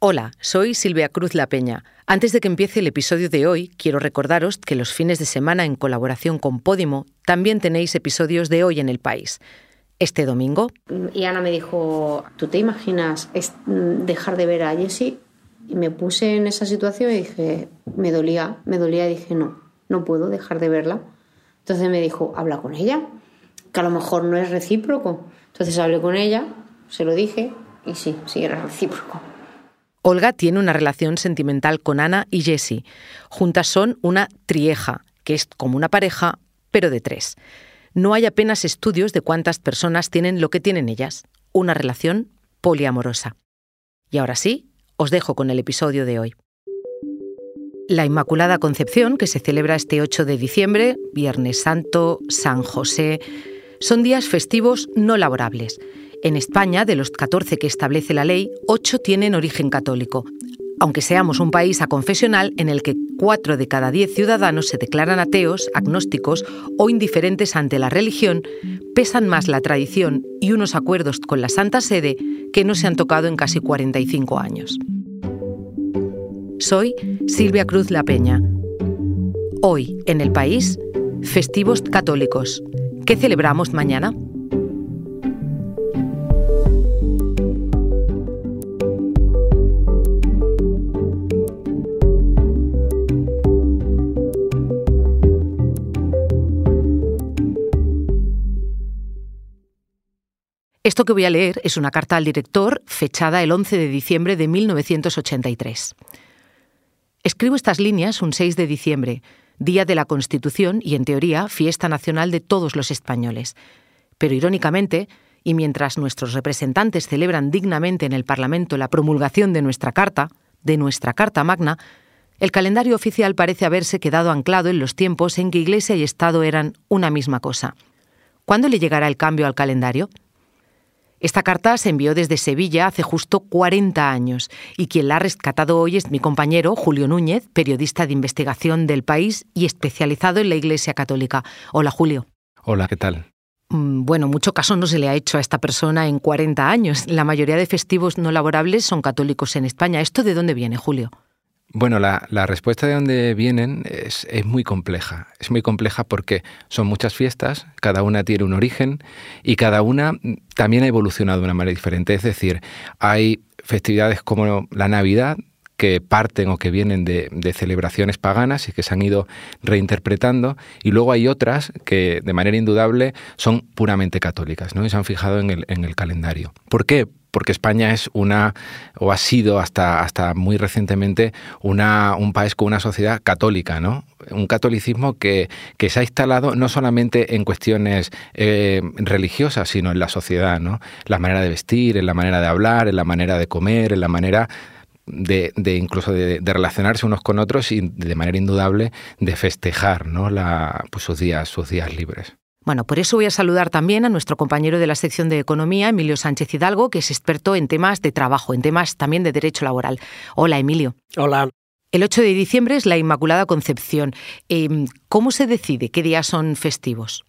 Hola, soy Silvia Cruz La Peña. Antes de que empiece el episodio de hoy, quiero recordaros que los fines de semana en colaboración con Podimo también tenéis episodios de Hoy en el País. Este domingo. Y Ana me dijo, ¿tú te imaginas dejar de ver a Jessie? Y me puse en esa situación y dije, me dolía, me dolía y dije, no, no puedo dejar de verla. Entonces me dijo, habla con ella, que a lo mejor no es recíproco. Entonces hablé con ella, se lo dije y sí, sí era recíproco. Olga tiene una relación sentimental con Ana y Jessie. Juntas son una trieja, que es como una pareja, pero de tres. No hay apenas estudios de cuántas personas tienen lo que tienen ellas, una relación poliamorosa. Y ahora sí, os dejo con el episodio de hoy. La Inmaculada Concepción, que se celebra este 8 de diciembre, Viernes Santo, San José, son días festivos no laborables en España, de los 14 que establece la ley, 8 tienen origen católico, aunque seamos un país aconfesional en el que 4 de cada 10 ciudadanos se declaran ateos, agnósticos o indiferentes ante la religión, pesan más la tradición y unos acuerdos con la Santa Sede que no se han tocado en casi 45 años. Soy Silvia Cruz La Peña. Hoy, en el país, festivos católicos. ¿Qué celebramos mañana? Esto que voy a leer es una carta al director fechada el 11 de diciembre de 1983. Escribo estas líneas un 6 de diciembre, día de la Constitución y, en teoría, fiesta nacional de todos los españoles. Pero, irónicamente, y mientras nuestros representantes celebran dignamente en el Parlamento la promulgación de nuestra Carta, de nuestra Carta Magna, el calendario oficial parece haberse quedado anclado en los tiempos en que Iglesia y Estado eran una misma cosa. ¿Cuándo le llegará el cambio al calendario? Esta carta se envió desde Sevilla hace justo 40 años y quien la ha rescatado hoy es mi compañero Julio Núñez, periodista de investigación del país y especializado en la Iglesia Católica. Hola Julio. Hola, ¿qué tal? Mm, bueno, mucho caso no se le ha hecho a esta persona en 40 años. La mayoría de festivos no laborables son católicos en España. ¿Esto de dónde viene, Julio? Bueno, la, respuesta de dónde vienen es, muy compleja. Es muy compleja porque son muchas fiestas, cada una tiene un origen y cada una también ha evolucionado de una manera diferente. Es decir, hay festividades como la Navidad que parten o que vienen de, celebraciones paganas y que se han ido reinterpretando, y luego hay otras que de manera indudable son puramente católicas, ¿no? y se han fijado en el, en el calendario. ¿Por qué? porque España es una, o ha sido hasta, hasta muy recientemente, una, un país con una sociedad católica, ¿no? Un catolicismo que, que se ha instalado no solamente en cuestiones eh, religiosas, sino en la sociedad, ¿no? La manera de vestir, en la manera de hablar, en la manera de comer, en la manera de, de, incluso de, relacionarse unos con otros y de manera indudable de festejar ¿no? la, pues sus días, sus días libres. Bueno, por eso voy a saludar también a nuestro compañero de la sección de Economía, Emilio Sánchez Hidalgo, que es experto en temas de trabajo, en temas también de derecho laboral. Hola, Emilio. Hola. El 8 de diciembre es la Inmaculada Concepción. Em, ¿Cómo se decide qué días son festivos?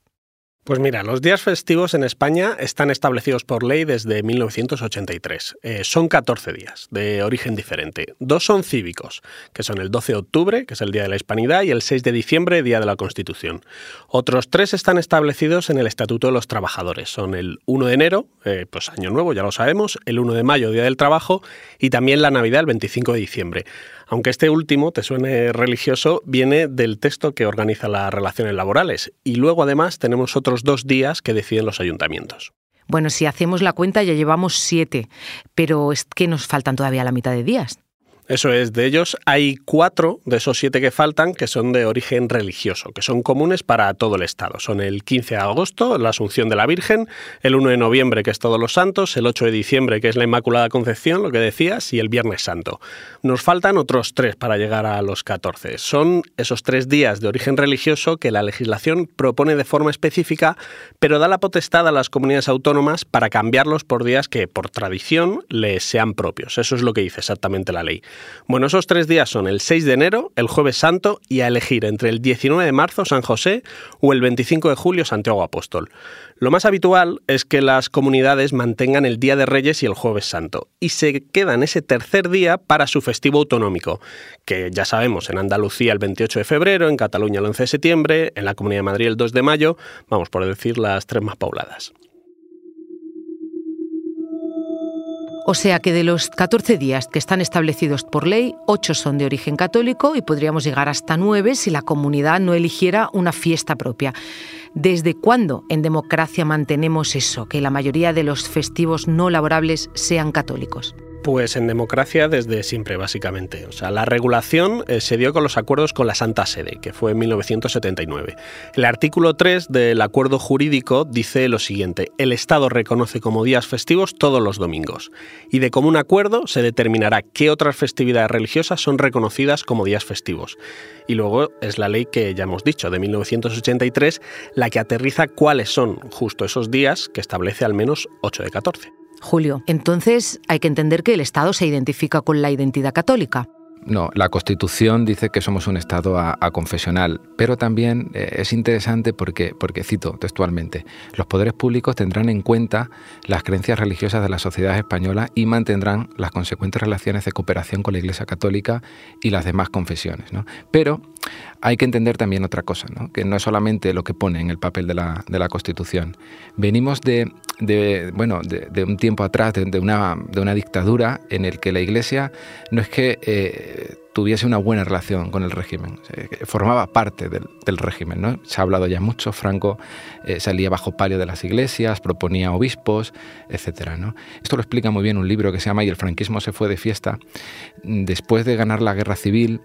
Pues mira, los días festivos en España están establecidos por ley desde 1983. Eh, son 14 días, de origen diferente. Dos son cívicos, que son el 12 de octubre, que es el Día de la Hispanidad, y el 6 de diciembre, Día de la Constitución. Otros tres están establecidos en el Estatuto de los Trabajadores. Son el 1 de enero, eh, pues Año Nuevo, ya lo sabemos, el 1 de mayo, Día del Trabajo, y también la Navidad, el 25 de diciembre. Aunque este último, te suene religioso, viene del texto que organiza las relaciones laborales. Y luego además tenemos otros dos días que deciden los ayuntamientos. Bueno, si hacemos la cuenta ya llevamos siete, pero es que nos faltan todavía la mitad de días. Eso es, de ellos hay cuatro de esos siete que faltan que son de origen religioso, que son comunes para todo el Estado. Son el 15 de agosto, la Asunción de la Virgen, el 1 de noviembre, que es Todos los Santos, el 8 de diciembre, que es la Inmaculada Concepción, lo que decías, y el Viernes Santo. Nos faltan otros tres para llegar a los 14. Son esos tres días de origen religioso que la legislación propone de forma específica, pero da la potestad a las comunidades autónomas para cambiarlos por días que, por tradición, les sean propios. Eso es lo que dice exactamente la ley. Bueno, esos tres días son el 6 de enero, el jueves santo y a elegir entre el 19 de marzo San José o el 25 de julio Santiago Apóstol. Lo más habitual es que las comunidades mantengan el Día de Reyes y el Jueves Santo y se quedan ese tercer día para su festivo autonómico, que ya sabemos, en Andalucía el 28 de febrero, en Cataluña el 11 de septiembre, en la Comunidad de Madrid el 2 de mayo, vamos por decir las tres más pobladas. O sea que de los 14 días que están establecidos por ley, 8 son de origen católico y podríamos llegar hasta 9 si la comunidad no eligiera una fiesta propia. ¿Desde cuándo en democracia mantenemos eso, que la mayoría de los festivos no laborables sean católicos? Pues en democracia desde siempre, básicamente. O sea, la regulación eh, se dio con los acuerdos con la Santa Sede, que fue en 1979. El artículo 3 del acuerdo jurídico dice lo siguiente: el Estado reconoce como días festivos todos los domingos, y de común acuerdo se determinará qué otras festividades religiosas son reconocidas como días festivos. Y luego es la ley que ya hemos dicho, de 1983, la que aterriza cuáles son justo esos días que establece al menos 8 de 14. Julio, entonces hay que entender que el Estado se identifica con la identidad católica. No, la Constitución dice que somos un Estado confesional, pero también eh, es interesante porque, porque, cito textualmente, los poderes públicos tendrán en cuenta las creencias religiosas de la sociedad española y mantendrán las consecuentes relaciones de cooperación con la Iglesia Católica y las demás confesiones. ¿no? Pero hay que entender también otra cosa, que no es solamente lo que pone en el papel de la, Constitución. Venimos de, bueno, de, un tiempo atrás, de, una, dictadura en el que la Iglesia no es que... Eh, tuviese una buena relación con el régimen, formaba parte del, régimen. ¿no? Se ha hablado ya mucho, Franco eh, salía bajo palio de las iglesias, proponía obispos, etc. Esto lo explica muy bien un libro que se llama Y el franquismo se fue de fiesta. Después de ganar la guerra civil,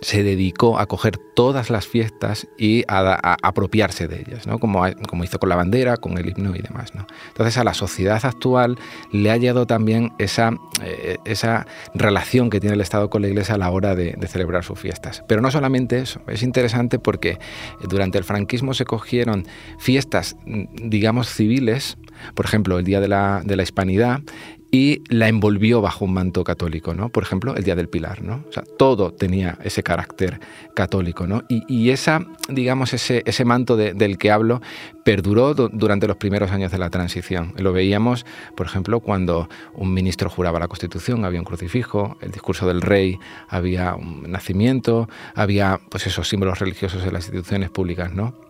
se dedicó a coger todas las fiestas y a, apropiarse de ellas, ¿no? como, como, hizo con la bandera, con el himno y demás. Entonces a la sociedad actual le ha llegado también esa, eh, esa relación que tiene el Estado con la Iglesia a la hora de, celebrar sus fiestas. Pero no solamente eso, es interesante porque durante el franquismo se cogieron fiestas, digamos, civiles, por ejemplo, el Día de la, de la Hispanidad, y la envolvió bajo un manto católico, ¿no? Por ejemplo, el Día del Pilar, ¿no? O sea, todo tenía ese carácter católico, ¿no? Y, esa, digamos, ese, ese manto del que hablo perduró durante los primeros años de la transición. Lo veíamos, por ejemplo, cuando un ministro juraba la Constitución, había un crucifijo, el discurso del rey, había un nacimiento, había, pues, esos símbolos religiosos en las instituciones públicas, ¿no?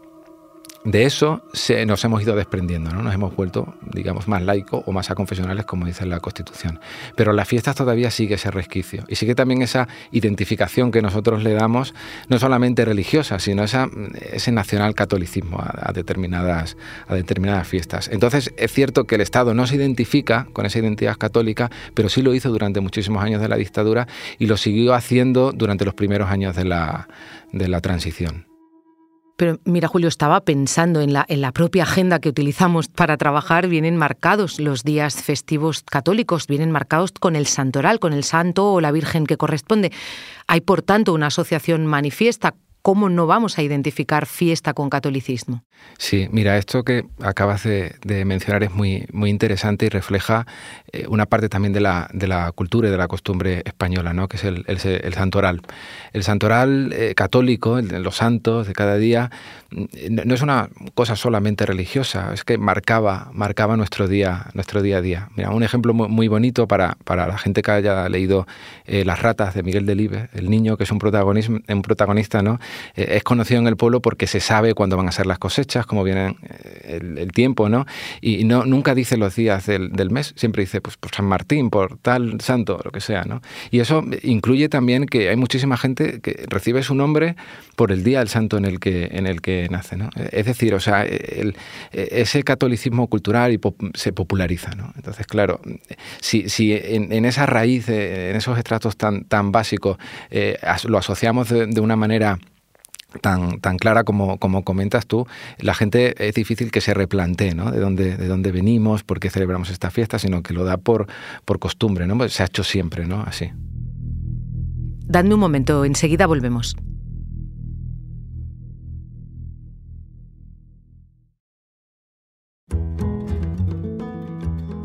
De eso se, nos hemos ido desprendiendo, ¿no? nos hemos vuelto, digamos, más laicos o más aconfesionales, como dice la Constitución. Pero las fiestas todavía sigue ese resquicio y sigue también esa identificación que nosotros le damos, no solamente religiosa, sino esa, ese nacional catolicismo a, determinadas, a determinadas fiestas. Entonces, es cierto que el Estado no se identifica con esa identidad católica, pero sí lo hizo durante muchísimos años de la dictadura y lo siguió haciendo durante los primeros años de la, de la transición. Pero mira, Julio, estaba pensando en la, en la propia agenda que utilizamos para trabajar, vienen marcados los días festivos católicos, vienen marcados con el santoral, con el santo o la Virgen que corresponde. Hay, por tanto, una asociación manifiesta ¿cómo no vamos a identificar fiesta con catolicismo? Sí, mira, esto que acabas de, mencionar es muy, muy interesante y refleja eh, una parte también de la, de la, cultura y de la costumbre española, ¿no? que es el, el, santoral. El santoral eh, católico, los santos de cada día, mm, no es una cosa solamente religiosa, es que marcaba, marcaba nuestro, día, nuestro día a día. Mira, un ejemplo muy, bonito para, para, la gente que haya leído eh, Las ratas de Miguel Delibes, el niño que es un, un protagonista, ¿no? Eh, es conocido en el pueblo porque se sabe cuándo van a ser las cosechas, cómo viene eh, el, tiempo, ¿no? Y no, nunca dice los días del, mes, siempre dice pues, por San Martín, por tal santo, lo que sea, ¿no? Y eso incluye también que hay muchísima gente que recibe su nombre por el día del santo en el que, en el que nace, ¿no? Es decir, o sea, ese catolicismo cultural se populariza, ¿no? Entonces, claro, si, si en, esa raíz, en esos estratos tan, tan básicos, eh, lo asociamos de una manera tan, tan clara como, como comentas tú, la gente es difícil que se replantee ¿no? de, dónde, de dónde venimos, por qué celebramos esta fiesta, sino que lo da por, por costumbre, ¿no? Pues se ha hecho siempre, ¿no? Así. Dadme un momento, enseguida volvemos.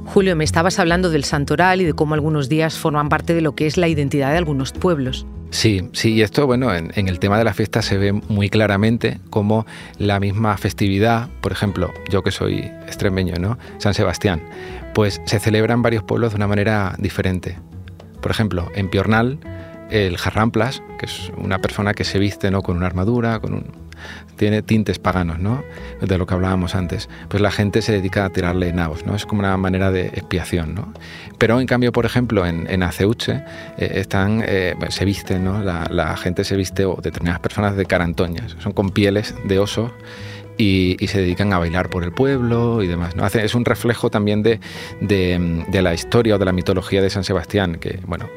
Julio, me estabas hablando del santoral y de cómo algunos días forman parte de lo que es la identidad de algunos pueblos. Sí, sí, y esto, bueno, en, el tema de la fiesta se ve muy claramente como la misma festividad, por ejemplo, yo que soy extremeño, ¿no? San Sebastián, pues se celebra en varios pueblos de una manera diferente. Por ejemplo, en Piornal, el jarramplas, que es una persona que se viste ¿no? con una armadura, con un, tiene tintes paganos, ¿no? De lo que hablábamos antes. Pues la gente se dedica a tirarle nabos, ¿no? Es como una manera de expiación, ¿no? Pero en cambio, por ejemplo, en, Aceuche eh, están, eh, se visten, ¿no? La, gente se viste, o determinadas personas, de carantoñas. Son con pieles de oso y, se dedican a bailar por el pueblo y demás. ¿no? es un reflejo también de, de, de, la historia o de la mitología de San Sebastián, que bueno,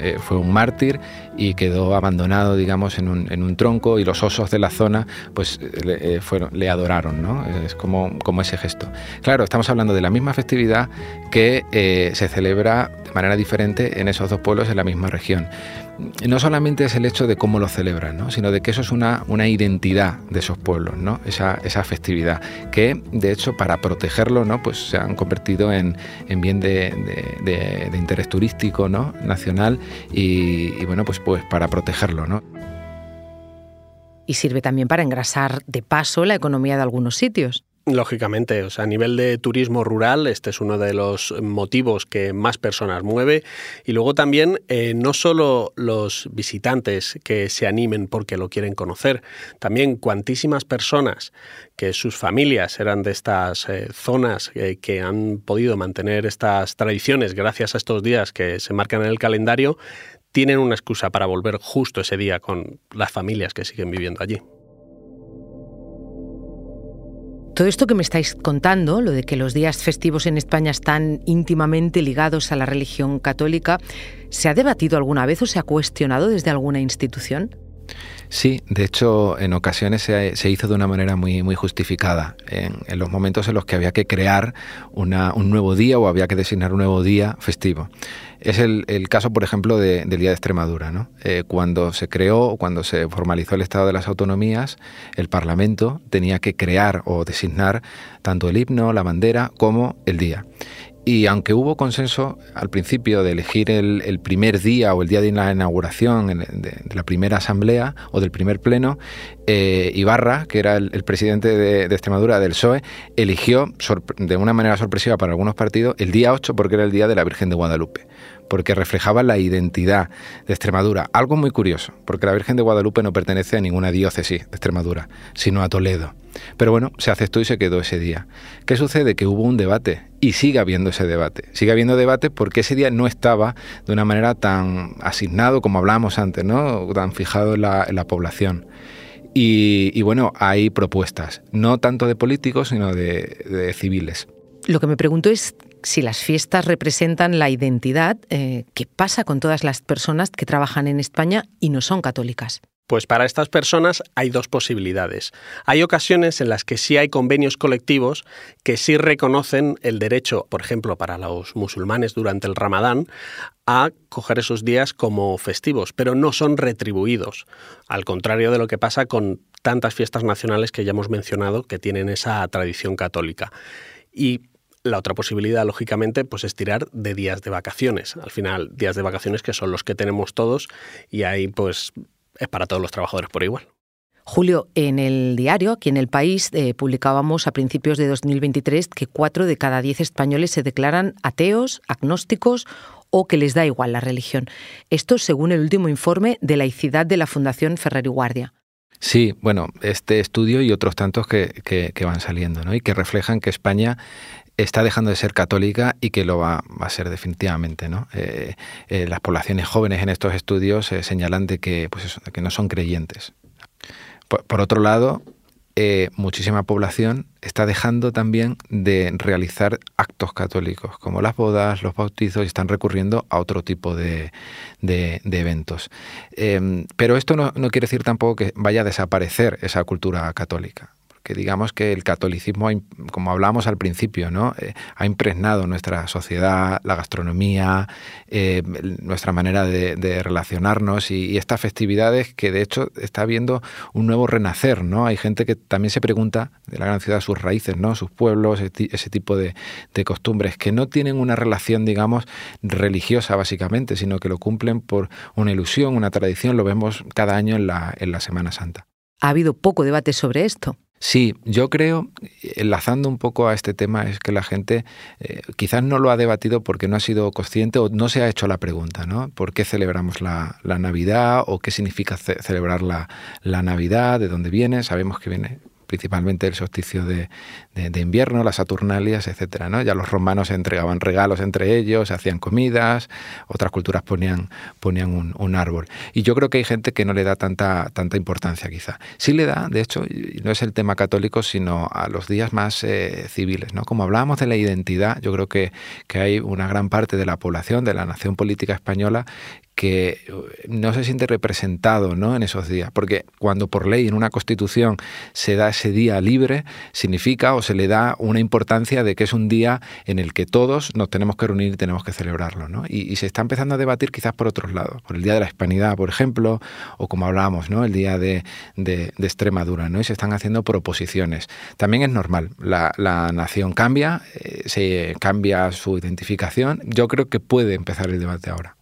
eh, fue un mártir y quedó abandonado, digamos, en un, en un, tronco y los osos de la zona pues le, eh, fueron, le adoraron, ¿no? Es como, como ese gesto. Claro, estamos hablando de la misma festividad que eh, se celebra de manera diferente en esos dos pueblos en la misma región no solamente es el hecho de cómo lo celebran, sino de que eso es una, una identidad de esos pueblos, ¿no? esa, esa, festividad, que de hecho para protegerlo ¿no? pues se han convertido en, en bien de, de, interés turístico ¿no? nacional y, bueno, pues, pues para protegerlo. ¿no? Y sirve también para engrasar de paso la economía de algunos sitios. Lógicamente, o sea, a nivel de turismo rural, este es uno de los motivos que más personas mueve. Y luego también, eh, no solo los visitantes que se animen porque lo quieren conocer, también cuantísimas personas que sus familias eran de estas eh, zonas eh, que han podido mantener estas tradiciones gracias a estos días que se marcan en el calendario, tienen una excusa para volver justo ese día con las familias que siguen viviendo allí. Todo esto que me estáis contando, lo de que los días festivos en España están íntimamente ligados a la religión católica, ¿se ha debatido alguna vez o se ha cuestionado desde alguna institución? Sí, de hecho, en ocasiones se, hizo de una manera muy, muy justificada. En, los momentos en los que había que crear un nuevo día o había que designar un nuevo día festivo. Es el, caso, por ejemplo, del Día de Extremadura. ¿no? Eh, cuando se creó, cuando se formalizó el Estado de las Autonomías, el Parlamento tenía que crear o designar tanto el himno, la bandera, como el día. Y aunque hubo consenso al principio de elegir el, primer día o el día de la inauguración de, la primera asamblea o del primer pleno, eh, Ibarra, que era el, presidente de, de, Extremadura del PSOE, eligió de una manera sorpresiva para algunos partidos el día 8 porque era el día de la Virgen de Guadalupe porque reflejaba la identidad de Extremadura. Algo muy curioso, porque la Virgen de Guadalupe no pertenece a ninguna diócesis de Extremadura, sino a Toledo. Pero bueno, se aceptó y se quedó ese día. ¿Qué sucede? Que hubo un debate y sigue habiendo ese debate. Sigue habiendo debate porque ese día no estaba de una manera tan asignado como hablábamos antes, ¿no? tan fijado en la, población. Y, bueno, hay propuestas, no tanto de políticos, sino de, de civiles. Lo que me pregunto es si las fiestas representan la identidad, eh, ¿qué pasa con todas las personas que trabajan en España y no son católicas? Pues para estas personas hay dos posibilidades. Hay ocasiones en las que sí hay convenios colectivos que sí reconocen el derecho, por ejemplo, para los musulmanes durante el Ramadán, a coger esos días como festivos, pero no son retribuidos, al contrario de lo que pasa con tantas fiestas nacionales que ya hemos mencionado que tienen esa tradición católica. Y la otra posibilidad, lógicamente, pues es tirar de días de vacaciones. Al final, días de vacaciones que son los que tenemos todos y ahí pues es para todos los trabajadores por igual. Julio, en el diario, aquí en el país, eh, publicábamos a principios de 2023 que cuatro de cada diez españoles se declaran ateos, agnósticos o que les da igual la religión. Esto según el último informe de laicidad de la Fundación Ferrer y Guardia. Sí, bueno, este estudio y otros tantos que, que, van saliendo, ¿no? Y que reflejan que España está dejando de ser católica y que lo va, a ser definitivamente. ¿no? Eh, eh, las poblaciones jóvenes en estos estudios eh, señalan de que, pues no son creyentes. Por, otro lado, muchísima población está dejando también de realizar actos católicos, como las bodas, los bautizos, y están recurriendo a otro tipo de, eventos. pero esto no quiere decir tampoco que vaya a desaparecer esa cultura católica que digamos que el catolicismo, como hablamos al principio, ¿no? Eh, ha impregnado nuestra sociedad, la gastronomía, eh, nuestra manera de, relacionarnos y, estas festividades que de hecho está habiendo un nuevo renacer, ¿no? Hay gente que también se pregunta de la gran ciudad sus raíces, ¿no? Sus pueblos, ese tipo de, de costumbres que no tienen una relación, digamos, religiosa básicamente, sino que lo cumplen por una ilusión, una tradición, lo vemos cada año en la, en la Semana Santa. Ha habido poco debate sobre esto. Sí, yo creo, enlazando un poco a este tema, es que la gente eh, quizás no lo ha debatido porque no ha sido consciente o no se ha hecho la pregunta, ¿no? ¿Por qué celebramos la, Navidad o qué significa celebrar la, la Navidad? ¿De dónde viene? Sabemos que viene principalmente el solsticio de, invierno, las Saturnalias, etcétera, ¿no? Ya los romanos entregaban regalos entre ellos, hacían comidas, otras culturas ponían, ponían un, árbol. Y yo creo que hay gente que no le da tanta, tanta importancia, quizá. Sí le da, de hecho, no es el tema católico, sino a los días más eh, civiles, ¿no? Como hablábamos de la identidad, yo creo que hay una gran parte de la población, de la nación política española, que no se siente representado ¿no? en esos días, porque cuando por ley en una constitución se da ese día libre, significa o se le da una importancia de que es un día en el que todos nos tenemos que reunir y tenemos que celebrarlo. ¿no? Y, se está empezando a debatir quizás por otros lados, por el Día de la Hispanidad, por ejemplo, o como hablábamos, ¿no? el Día de, de, Extremadura, ¿no? y se están haciendo proposiciones. También es normal, la, la nación cambia, eh, se cambia su identificación, yo creo que puede empezar el debate ahora.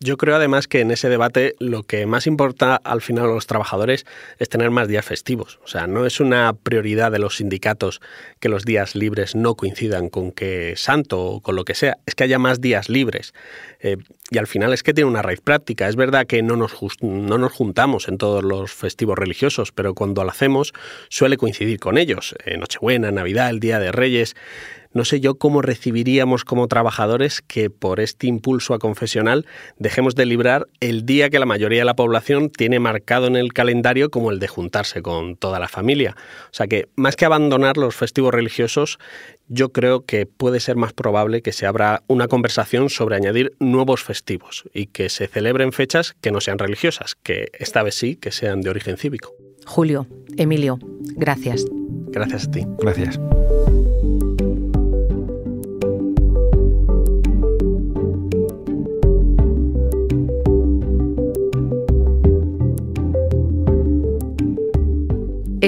Yo creo además que en ese debate lo que más importa al final a los trabajadores es tener más días festivos. O sea, no es una prioridad de los sindicatos que los días libres no coincidan con que santo o con lo que sea, es que haya más días libres. Eh, y al final es que tiene una raíz práctica. Es verdad que no nos, no nos juntamos en todos los festivos religiosos, pero cuando lo hacemos suele coincidir con ellos. Eh, Nochebuena, Navidad, el Día de Reyes. No sé yo cómo recibiríamos como trabajadores que por este impulso a confesional dejemos de librar el día que la mayoría de la población tiene marcado en el calendario como el de juntarse con toda la familia. O sea que más que abandonar los festivos religiosos, yo creo que puede ser más probable que se abra una conversación sobre añadir nuevos festivos y que se celebren fechas que no sean religiosas, que esta vez sí que sean de origen cívico. Julio, Emilio, gracias. Gracias a ti. Gracias.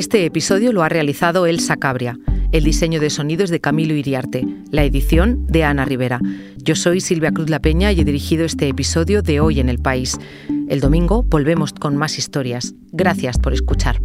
Este episodio lo ha realizado Elsa Cabria, el diseño de sonidos de Camilo Iriarte, la edición de Ana Rivera. Yo soy Silvia Cruz La Peña y he dirigido este episodio de Hoy en el País. El domingo volvemos con más historias. Gracias por escuchar.